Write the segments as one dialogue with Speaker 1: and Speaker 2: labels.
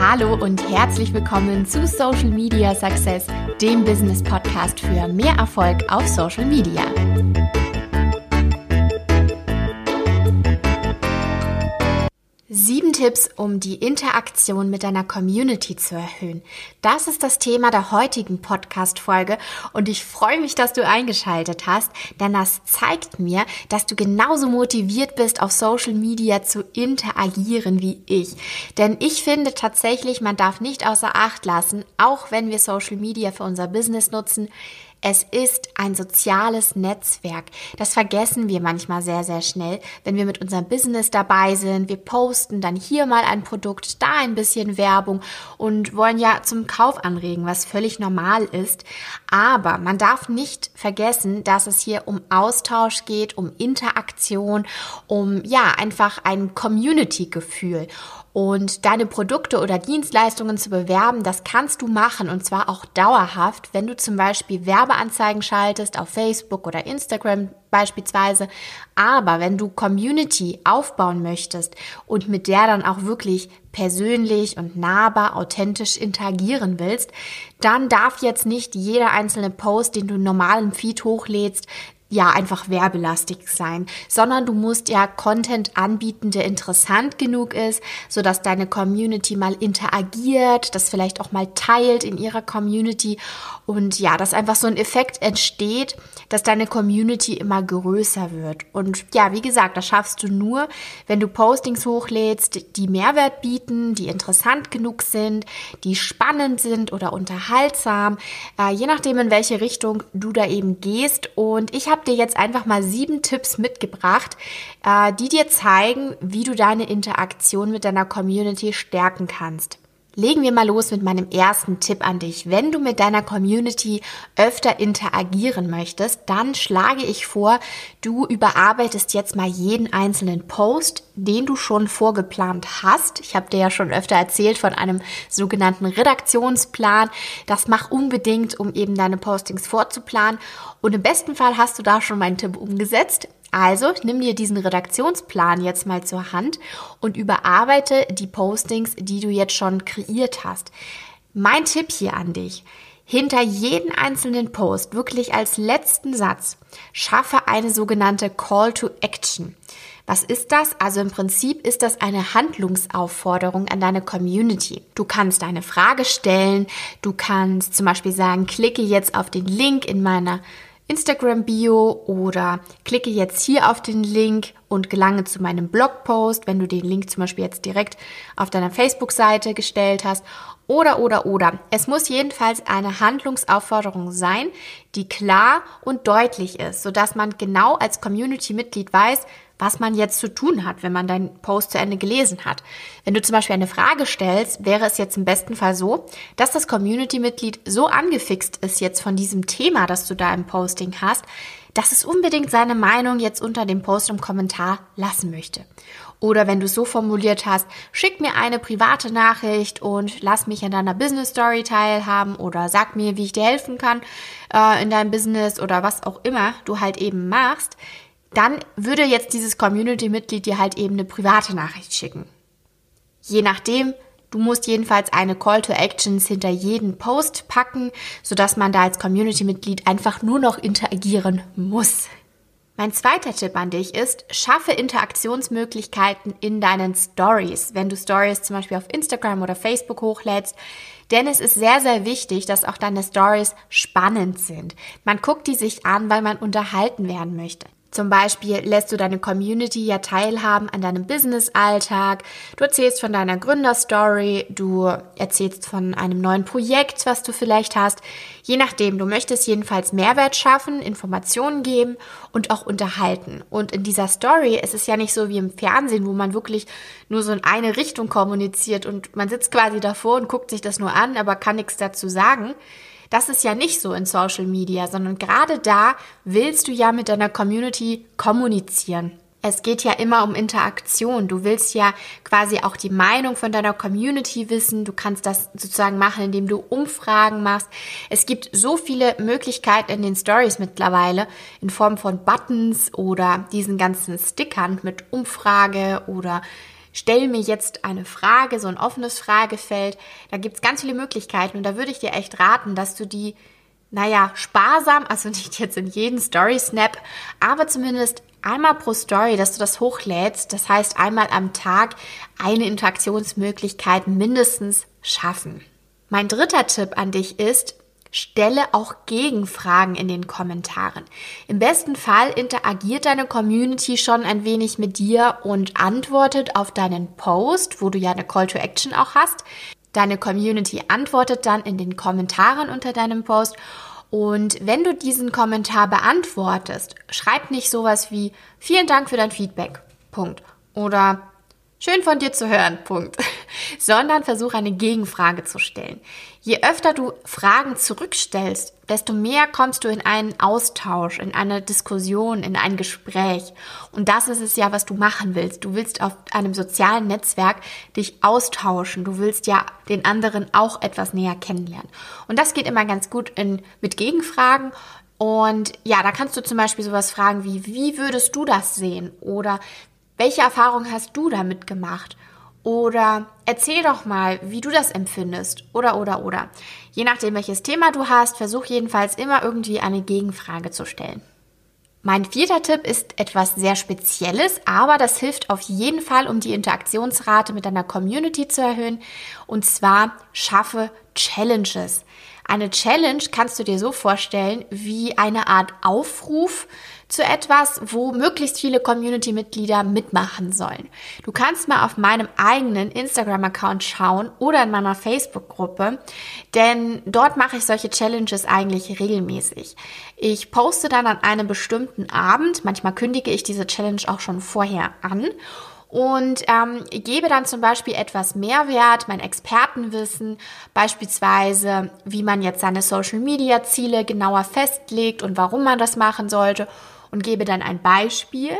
Speaker 1: Hallo und herzlich willkommen zu Social Media Success, dem Business Podcast für mehr Erfolg auf Social Media. Tipps, um die Interaktion mit deiner Community zu erhöhen. Das ist das Thema der heutigen Podcast-Folge und ich freue mich, dass du eingeschaltet hast, denn das zeigt mir, dass du genauso motiviert bist, auf Social Media zu interagieren wie ich. Denn ich finde tatsächlich, man darf nicht außer Acht lassen, auch wenn wir Social Media für unser Business nutzen, es ist ein soziales Netzwerk. Das vergessen wir manchmal sehr, sehr schnell, wenn wir mit unserem Business dabei sind. Wir posten dann hier mal ein Produkt, da ein bisschen Werbung und wollen ja zum Kauf anregen, was völlig normal ist. Aber man darf nicht vergessen, dass es hier um Austausch geht, um Interaktion, um ja, einfach ein Community-Gefühl. Und deine Produkte oder Dienstleistungen zu bewerben, das kannst du machen und zwar auch dauerhaft, wenn du zum Beispiel Werbeanzeigen schaltest auf Facebook oder Instagram beispielsweise. Aber wenn du Community aufbauen möchtest und mit der dann auch wirklich persönlich und nahbar, authentisch interagieren willst, dann darf jetzt nicht jeder einzelne Post, den du im normalen Feed hochlädst, ja einfach werbelastig sein, sondern du musst ja Content anbieten, der interessant genug ist, so dass deine Community mal interagiert, das vielleicht auch mal teilt in ihrer Community und ja, dass einfach so ein Effekt entsteht, dass deine Community immer größer wird. Und ja, wie gesagt, das schaffst du nur, wenn du Postings hochlädst, die Mehrwert bieten, die interessant genug sind, die spannend sind oder unterhaltsam, äh, je nachdem, in welche Richtung du da eben gehst. Und ich habe dir jetzt einfach mal sieben Tipps mitgebracht, äh, die dir zeigen, wie du deine Interaktion mit deiner Community stärken kannst. Legen wir mal los mit meinem ersten Tipp an dich. Wenn du mit deiner Community öfter interagieren möchtest, dann schlage ich vor, du überarbeitest jetzt mal jeden einzelnen Post, den du schon vorgeplant hast. Ich habe dir ja schon öfter erzählt von einem sogenannten Redaktionsplan. Das mach unbedingt, um eben deine Postings vorzuplanen. Und im besten Fall hast du da schon meinen Tipp umgesetzt. Also nimm dir diesen Redaktionsplan jetzt mal zur Hand und überarbeite die Postings, die du jetzt schon kreiert hast. Mein Tipp hier an dich. Hinter jeden einzelnen Post, wirklich als letzten Satz, schaffe eine sogenannte Call to Action. Was ist das? Also im Prinzip ist das eine Handlungsaufforderung an deine Community. Du kannst eine Frage stellen, du kannst zum Beispiel sagen, klicke jetzt auf den Link in meiner Instagram-Bio oder klicke jetzt hier auf den Link und gelange zu meinem Blogpost, wenn du den Link zum Beispiel jetzt direkt auf deiner Facebook-Seite gestellt hast. Oder, oder, oder. Es muss jedenfalls eine Handlungsaufforderung sein, die klar und deutlich ist, sodass man genau als Community-Mitglied weiß, was man jetzt zu tun hat, wenn man deinen Post zu Ende gelesen hat. Wenn du zum Beispiel eine Frage stellst, wäre es jetzt im besten Fall so, dass das Community-Mitglied so angefixt ist jetzt von diesem Thema, das du da im Posting hast, dass es unbedingt seine Meinung jetzt unter dem Post im Kommentar lassen möchte. Oder wenn du es so formuliert hast, schick mir eine private Nachricht und lass mich an deiner Business Story teilhaben oder sag mir, wie ich dir helfen kann äh, in deinem Business oder was auch immer du halt eben machst, dann würde jetzt dieses Community-Mitglied dir halt eben eine private Nachricht schicken. Je nachdem, du musst jedenfalls eine Call to Actions hinter jeden Post packen, sodass man da als Community-Mitglied einfach nur noch interagieren muss. Mein zweiter Tipp an dich ist, schaffe Interaktionsmöglichkeiten in deinen Stories, wenn du Stories zum Beispiel auf Instagram oder Facebook hochlädst. Denn es ist sehr, sehr wichtig, dass auch deine Stories spannend sind. Man guckt die sich an, weil man unterhalten werden möchte. Zum Beispiel lässt du deine Community ja teilhaben an deinem Business-Alltag. Du erzählst von deiner Gründerstory, du erzählst von einem neuen Projekt, was du vielleicht hast. Je nachdem, du möchtest jedenfalls Mehrwert schaffen, Informationen geben und auch unterhalten. Und in dieser Story ist es ja nicht so wie im Fernsehen, wo man wirklich nur so in eine Richtung kommuniziert und man sitzt quasi davor und guckt sich das nur an, aber kann nichts dazu sagen das ist ja nicht so in Social Media, sondern gerade da willst du ja mit deiner Community kommunizieren. Es geht ja immer um Interaktion. Du willst ja quasi auch die Meinung von deiner Community wissen. Du kannst das sozusagen machen, indem du Umfragen machst. Es gibt so viele Möglichkeiten in den Stories mittlerweile in Form von Buttons oder diesen ganzen Stickern mit Umfrage oder stell mir jetzt eine Frage, so ein offenes Fragefeld. Da gibt's ganz viele Möglichkeiten und da würde ich dir echt raten, dass du die, naja, sparsam, also nicht jetzt in jeden Story-Snap, aber zumindest einmal pro Story, dass du das hochlädst. Das heißt, einmal am Tag eine Interaktionsmöglichkeit mindestens schaffen. Mein dritter Tipp an dich ist, stelle auch Gegenfragen in den Kommentaren. Im besten Fall interagiert deine Community schon ein wenig mit dir und antwortet auf deinen Post, wo du ja eine Call to Action auch hast. Deine Community antwortet dann in den Kommentaren unter deinem Post und wenn du diesen Kommentar beantwortest, schreib nicht sowas wie vielen Dank für dein Feedback. Punkt. Oder Schön von dir zu hören, Punkt. Sondern versuch eine Gegenfrage zu stellen. Je öfter du Fragen zurückstellst, desto mehr kommst du in einen Austausch, in eine Diskussion, in ein Gespräch. Und das ist es ja, was du machen willst. Du willst auf einem sozialen Netzwerk dich austauschen. Du willst ja den anderen auch etwas näher kennenlernen. Und das geht immer ganz gut in, mit Gegenfragen. Und ja, da kannst du zum Beispiel sowas fragen wie, wie würdest du das sehen? Oder welche Erfahrung hast du damit gemacht? Oder erzähl doch mal, wie du das empfindest. Oder, oder, oder. Je nachdem, welches Thema du hast, versuch jedenfalls immer irgendwie eine Gegenfrage zu stellen. Mein vierter Tipp ist etwas sehr Spezielles, aber das hilft auf jeden Fall, um die Interaktionsrate mit deiner Community zu erhöhen. Und zwar schaffe Challenges. Eine Challenge kannst du dir so vorstellen wie eine Art Aufruf zu etwas, wo möglichst viele Community-Mitglieder mitmachen sollen. Du kannst mal auf meinem eigenen Instagram-Account schauen oder in meiner Facebook-Gruppe, denn dort mache ich solche Challenges eigentlich regelmäßig. Ich poste dann an einem bestimmten Abend, manchmal kündige ich diese Challenge auch schon vorher an und ähm, gebe dann zum Beispiel etwas Mehrwert, mein Expertenwissen, beispielsweise wie man jetzt seine Social-Media-Ziele genauer festlegt und warum man das machen sollte und gebe dann ein Beispiel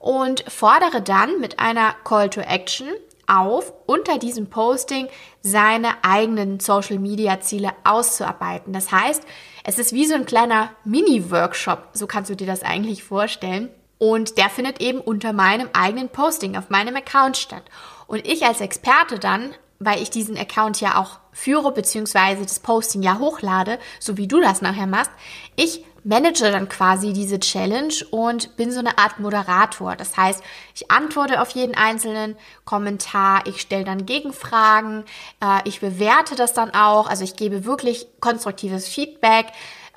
Speaker 1: und fordere dann mit einer Call to Action auf, unter diesem Posting seine eigenen Social-Media-Ziele auszuarbeiten. Das heißt, es ist wie so ein kleiner Mini-Workshop, so kannst du dir das eigentlich vorstellen und der findet eben unter meinem eigenen Posting auf meinem Account statt. Und ich als Experte dann, weil ich diesen Account ja auch führe, beziehungsweise das Posting ja hochlade, so wie du das nachher machst, ich manage dann quasi diese Challenge und bin so eine Art Moderator. Das heißt, ich antworte auf jeden einzelnen Kommentar, ich stelle dann Gegenfragen, äh, ich bewerte das dann auch, also ich gebe wirklich konstruktives Feedback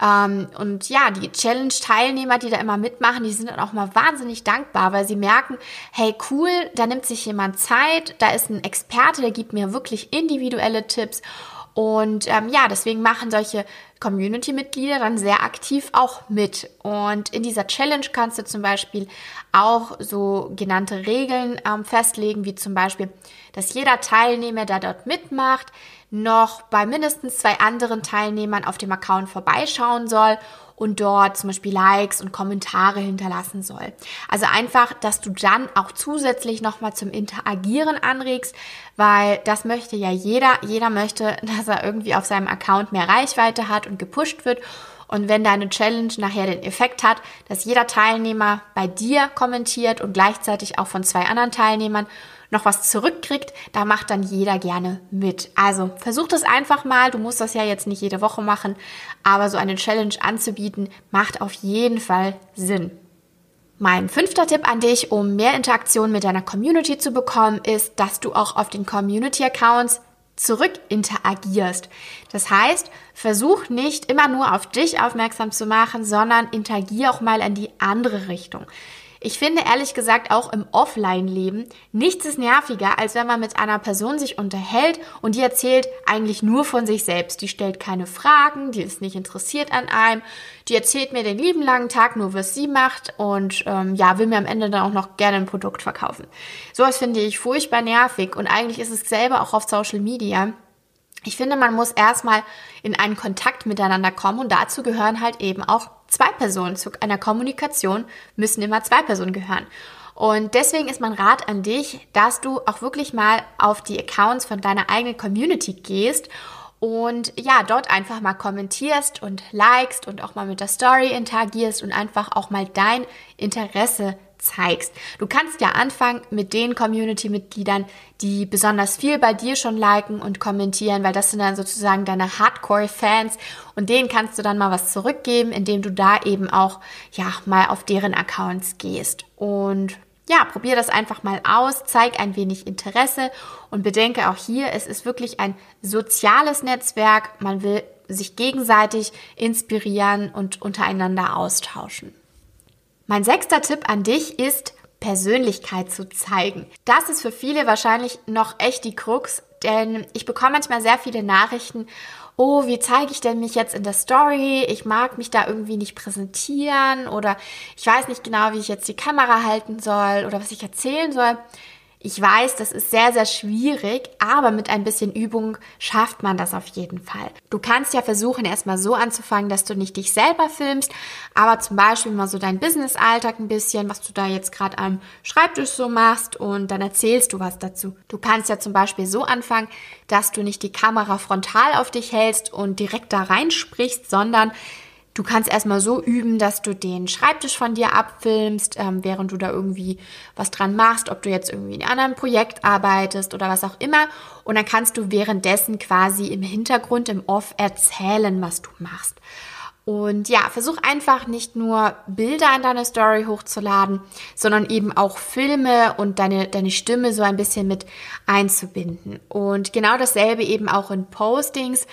Speaker 1: ähm, und ja, die Challenge-Teilnehmer, die da immer mitmachen, die sind dann auch mal wahnsinnig dankbar, weil sie merken, hey cool, da nimmt sich jemand Zeit, da ist ein Experte, der gibt mir wirklich individuelle Tipps. Und ähm, ja, deswegen machen solche Community-Mitglieder dann sehr aktiv auch mit. Und in dieser Challenge kannst du zum Beispiel auch so genannte Regeln ähm, festlegen, wie zum Beispiel, dass jeder Teilnehmer, der dort mitmacht, noch bei mindestens zwei anderen Teilnehmern auf dem Account vorbeischauen soll und dort zum Beispiel Likes und Kommentare hinterlassen soll. Also einfach, dass du dann auch zusätzlich nochmal zum Interagieren anregst, weil das möchte ja jeder. Jeder möchte, dass er irgendwie auf seinem Account mehr Reichweite hat und gepusht wird. Und wenn deine Challenge nachher den Effekt hat, dass jeder Teilnehmer bei dir kommentiert und gleichzeitig auch von zwei anderen Teilnehmern noch was zurückkriegt, da macht dann jeder gerne mit. Also versuch das einfach mal. Du musst das ja jetzt nicht jede Woche machen, aber so eine Challenge anzubieten, macht auf jeden Fall Sinn. Mein fünfter Tipp an dich, um mehr Interaktion mit deiner Community zu bekommen, ist, dass du auch auf den Community-Accounts zurück interagierst. Das heißt, versuch nicht immer nur auf dich aufmerksam zu machen, sondern interagier auch mal in die andere Richtung. Ich finde ehrlich gesagt auch im Offline-Leben nichts ist nerviger, als wenn man mit einer Person sich unterhält und die erzählt eigentlich nur von sich selbst. Die stellt keine Fragen, die ist nicht interessiert an einem, die erzählt mir den lieben langen Tag nur, was sie macht und ähm, ja, will mir am Ende dann auch noch gerne ein Produkt verkaufen. Sowas finde ich furchtbar nervig und eigentlich ist es selber auch auf Social Media. Ich finde, man muss erstmal in einen Kontakt miteinander kommen und dazu gehören halt eben auch zwei Personen. Zu einer Kommunikation müssen immer zwei Personen gehören. Und deswegen ist mein Rat an dich, dass du auch wirklich mal auf die Accounts von deiner eigenen Community gehst und ja, dort einfach mal kommentierst und likest und auch mal mit der Story interagierst und einfach auch mal dein Interesse zeigst. Du kannst ja anfangen mit den Community-Mitgliedern, die besonders viel bei dir schon liken und kommentieren, weil das sind dann sozusagen deine Hardcore-Fans und denen kannst du dann mal was zurückgeben, indem du da eben auch, ja, mal auf deren Accounts gehst. Und ja, probier das einfach mal aus, zeig ein wenig Interesse und bedenke auch hier, es ist wirklich ein soziales Netzwerk. Man will sich gegenseitig inspirieren und untereinander austauschen. Mein sechster Tipp an dich ist, Persönlichkeit zu zeigen. Das ist für viele wahrscheinlich noch echt die Krux, denn ich bekomme manchmal sehr viele Nachrichten oh, wie zeige ich denn mich jetzt in der Story? Ich mag mich da irgendwie nicht präsentieren oder ich weiß nicht genau, wie ich jetzt die Kamera halten soll oder was ich erzählen soll. Ich weiß, das ist sehr, sehr schwierig, aber mit ein bisschen Übung schafft man das auf jeden Fall. Du kannst ja versuchen, erstmal so anzufangen, dass du nicht dich selber filmst, aber zum Beispiel mal so dein Business-Alltag ein bisschen, was du da jetzt gerade am Schreibtisch so machst und dann erzählst du was dazu. Du kannst ja zum Beispiel so anfangen, dass du nicht die Kamera frontal auf dich hältst und direkt da reinsprichst, sondern Du kannst erstmal so üben, dass du den Schreibtisch von dir abfilmst, ähm, während du da irgendwie was dran machst, ob du jetzt irgendwie in einem anderen Projekt arbeitest oder was auch immer. Und dann kannst du währenddessen quasi im Hintergrund, im Off erzählen, was du machst. Und ja, versuch einfach nicht nur Bilder in deine Story hochzuladen, sondern eben auch Filme und deine, deine Stimme so ein bisschen mit einzubinden. Und genau dasselbe eben auch in Postings.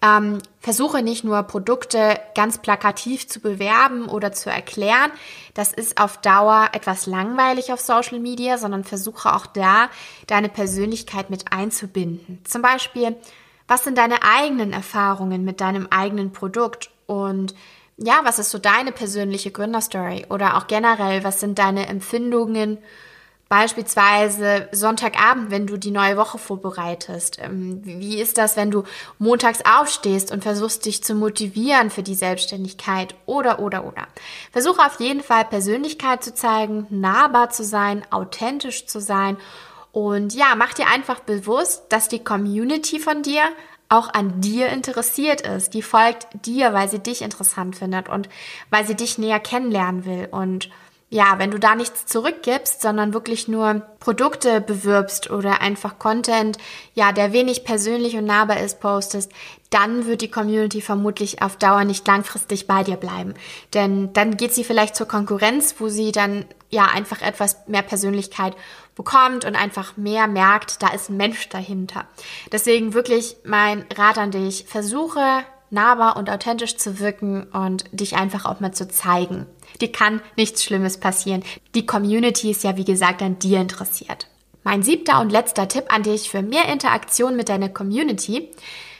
Speaker 1: Ähm, versuche nicht nur Produkte ganz plakativ zu bewerben oder zu erklären. Das ist auf Dauer etwas langweilig auf Social Media, sondern versuche auch da deine Persönlichkeit mit einzubinden. Zum Beispiel, was sind deine eigenen Erfahrungen mit deinem eigenen Produkt und ja, was ist so deine persönliche Gründerstory oder auch generell, was sind deine Empfindungen Beispielsweise Sonntagabend, wenn du die neue Woche vorbereitest. Ähm, wie ist das, wenn du montags aufstehst und versuchst, dich zu motivieren für die Selbstständigkeit? Oder, oder, oder. Versuche auf jeden Fall Persönlichkeit zu zeigen, nahbar zu sein, authentisch zu sein. Und ja, mach dir einfach bewusst, dass die Community von dir auch an dir interessiert ist. Die folgt dir, weil sie dich interessant findet und weil sie dich näher kennenlernen will. Und ja, wenn du da nichts zurückgibst, sondern wirklich nur Produkte bewirbst oder einfach Content, ja, der wenig persönlich und nahbar ist, postest, dann wird die Community vermutlich auf Dauer nicht langfristig bei dir bleiben. Denn dann geht sie vielleicht zur Konkurrenz, wo sie dann ja einfach etwas mehr Persönlichkeit bekommt und einfach mehr merkt, da ist ein Mensch dahinter. Deswegen wirklich mein Rat an dich, versuche nahbar und authentisch zu wirken und dich einfach auch mal zu zeigen. Dir kann nichts Schlimmes passieren. Die Community ist ja, wie gesagt, an dir interessiert. Mein siebter und letzter Tipp an dich für mehr Interaktion mit deiner Community.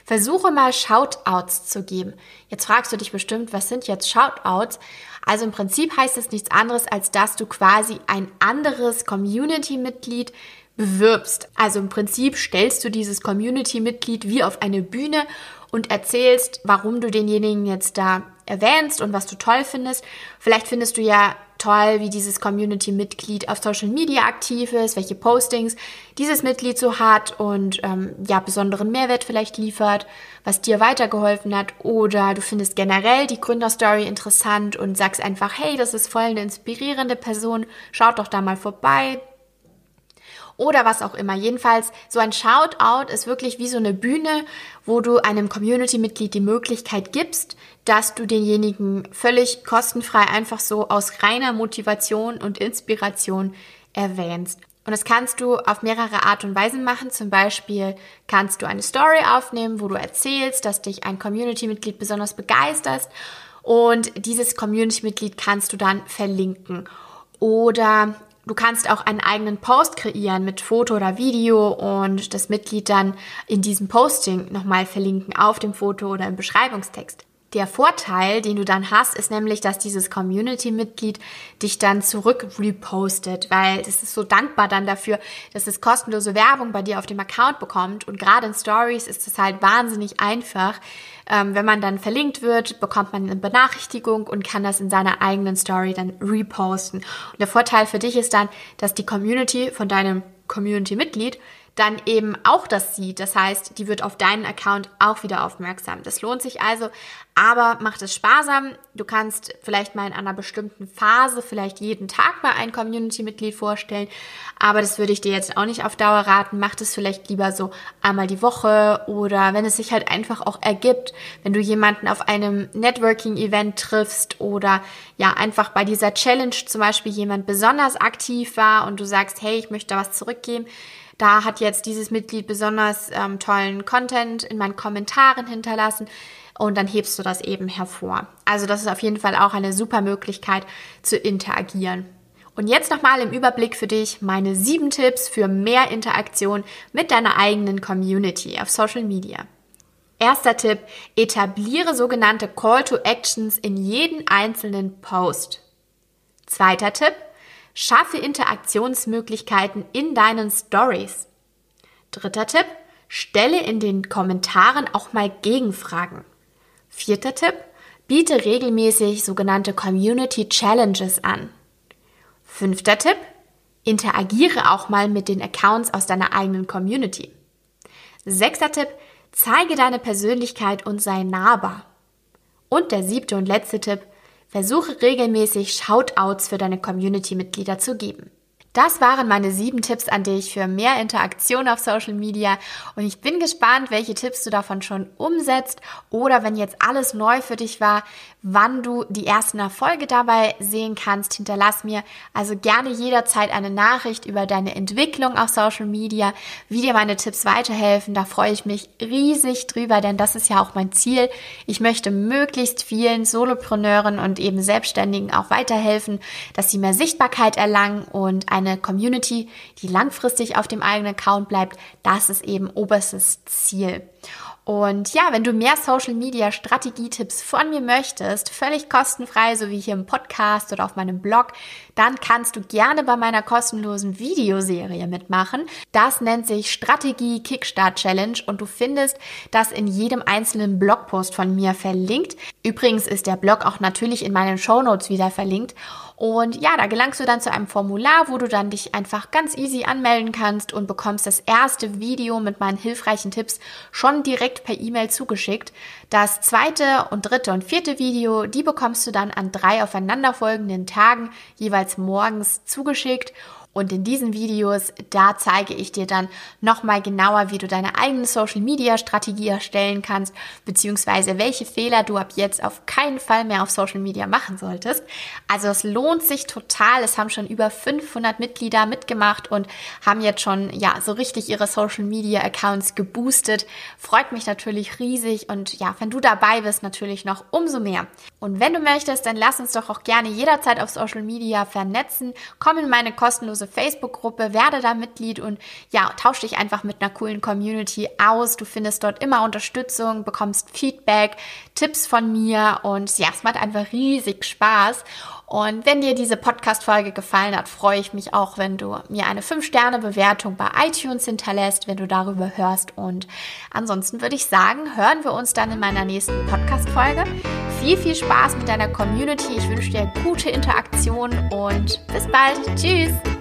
Speaker 1: Versuche mal Shoutouts zu geben. Jetzt fragst du dich bestimmt, was sind jetzt Shoutouts? Also im Prinzip heißt es nichts anderes, als dass du quasi ein anderes Community-Mitglied bewirbst. Also im Prinzip stellst du dieses Community-Mitglied wie auf eine Bühne und erzählst, warum du denjenigen jetzt da erwähnst und was du toll findest. Vielleicht findest du ja toll, wie dieses Community-Mitglied auf Social Media aktiv ist, welche Postings dieses Mitglied so hat und ähm, ja, besonderen Mehrwert vielleicht liefert, was dir weitergeholfen hat. Oder du findest generell die Gründerstory interessant und sagst einfach, hey, das ist voll eine inspirierende Person, schaut doch da mal vorbei oder was auch immer. Jedenfalls, so ein Shoutout ist wirklich wie so eine Bühne, wo du einem Community-Mitglied die Möglichkeit gibst, dass du denjenigen völlig kostenfrei einfach so aus reiner Motivation und Inspiration erwähnst. Und das kannst du auf mehrere Art und Weisen machen. Zum Beispiel kannst du eine Story aufnehmen, wo du erzählst, dass dich ein Community-Mitglied besonders begeisterst. Und dieses Community-Mitglied kannst du dann verlinken. Oder Du kannst auch einen eigenen Post kreieren mit Foto oder Video und das Mitglied dann in diesem Posting nochmal verlinken auf dem Foto oder im Beschreibungstext. Der Vorteil, den du dann hast, ist nämlich, dass dieses Community-Mitglied dich dann zurück repostet, weil es ist so dankbar dann dafür, dass es kostenlose Werbung bei dir auf dem Account bekommt. Und gerade in Stories ist es halt wahnsinnig einfach. Ähm, wenn man dann verlinkt wird, bekommt man eine Benachrichtigung und kann das in seiner eigenen Story dann reposten. Und der Vorteil für dich ist dann, dass die Community von deinem Community-Mitglied dann eben auch das sieht. Das heißt, die wird auf deinen Account auch wieder aufmerksam. Das lohnt sich also, aber macht es sparsam. Du kannst vielleicht mal in einer bestimmten Phase vielleicht jeden Tag mal ein Community-Mitglied vorstellen, aber das würde ich dir jetzt auch nicht auf Dauer raten. Mach es vielleicht lieber so einmal die Woche oder wenn es sich halt einfach auch ergibt, wenn du jemanden auf einem Networking-Event triffst oder ja einfach bei dieser Challenge zum Beispiel jemand besonders aktiv war und du sagst, hey, ich möchte da was zurückgeben da hat jetzt dieses Mitglied besonders ähm, tollen Content in meinen Kommentaren hinterlassen und dann hebst du das eben hervor. Also das ist auf jeden Fall auch eine super Möglichkeit zu interagieren. Und jetzt nochmal im Überblick für dich meine sieben Tipps für mehr Interaktion mit deiner eigenen Community auf Social Media. Erster Tipp, etabliere sogenannte Call to Actions in jeden einzelnen Post. Zweiter Tipp, Schaffe Interaktionsmöglichkeiten in deinen Stories. Dritter Tipp, stelle in den Kommentaren auch mal Gegenfragen. Vierter Tipp, biete regelmäßig sogenannte Community Challenges an. Fünfter Tipp, interagiere auch mal mit den Accounts aus deiner eigenen Community. Sechster Tipp, zeige deine Persönlichkeit und sei nahbar. Und der siebte und letzte Tipp, Versuche regelmäßig Shoutouts für deine Community-Mitglieder zu geben. Das waren meine sieben Tipps an dich für mehr Interaktion auf Social Media und ich bin gespannt, welche Tipps du davon schon umsetzt oder wenn jetzt alles neu für dich war, wann du die ersten Erfolge dabei sehen kannst. Hinterlass mir also gerne jederzeit eine Nachricht über deine Entwicklung auf Social Media, wie dir meine Tipps weiterhelfen. Da freue ich mich riesig drüber, denn das ist ja auch mein Ziel. Ich möchte möglichst vielen Solopreneuren und eben Selbstständigen auch weiterhelfen, dass sie mehr Sichtbarkeit erlangen und eine Community, die langfristig auf dem eigenen Account bleibt. Das ist eben oberstes Ziel. Und ja, wenn du mehr Social Media Strategietipps von mir möchtest, völlig kostenfrei, so wie hier im Podcast oder auf meinem Blog, dann kannst du gerne bei meiner kostenlosen Videoserie mitmachen. Das nennt sich Strategie Kickstart Challenge und du findest das in jedem einzelnen Blogpost von mir verlinkt. Übrigens ist der Blog auch natürlich in meinen Show Notes wieder verlinkt. Und ja, da gelangst du dann zu einem Formular, wo du dann dich einfach ganz easy anmelden kannst und bekommst das erste Video mit meinen hilfreichen Tipps schon direkt per E-Mail zugeschickt. Das zweite und dritte und vierte Video, die bekommst du dann an drei aufeinanderfolgenden Tagen jeweils morgens zugeschickt und in diesen Videos, da zeige ich dir dann nochmal genauer, wie du deine eigene Social Media Strategie erstellen kannst, beziehungsweise welche Fehler du ab jetzt auf keinen Fall mehr auf Social Media machen solltest. Also es lohnt sich total. Es haben schon über 500 Mitglieder mitgemacht und haben jetzt schon, ja, so richtig ihre Social Media Accounts geboostet. Freut mich natürlich riesig und ja, wenn du dabei bist, natürlich noch umso mehr. Und wenn du möchtest, dann lass uns doch auch gerne jederzeit auf Social Media vernetzen. Komm in meine kostenlose Facebook-Gruppe, werde da Mitglied und ja, tausch dich einfach mit einer coolen Community aus. Du findest dort immer Unterstützung, bekommst Feedback, Tipps von mir und ja, es macht einfach riesig Spaß. Und wenn dir diese Podcast-Folge gefallen hat, freue ich mich auch, wenn du mir eine 5-Sterne-Bewertung bei iTunes hinterlässt, wenn du darüber hörst. Und ansonsten würde ich sagen, hören wir uns dann in meiner nächsten Podcast-Folge. Viel, viel Spaß mit deiner Community. Ich wünsche dir gute Interaktion und bis bald. Tschüss!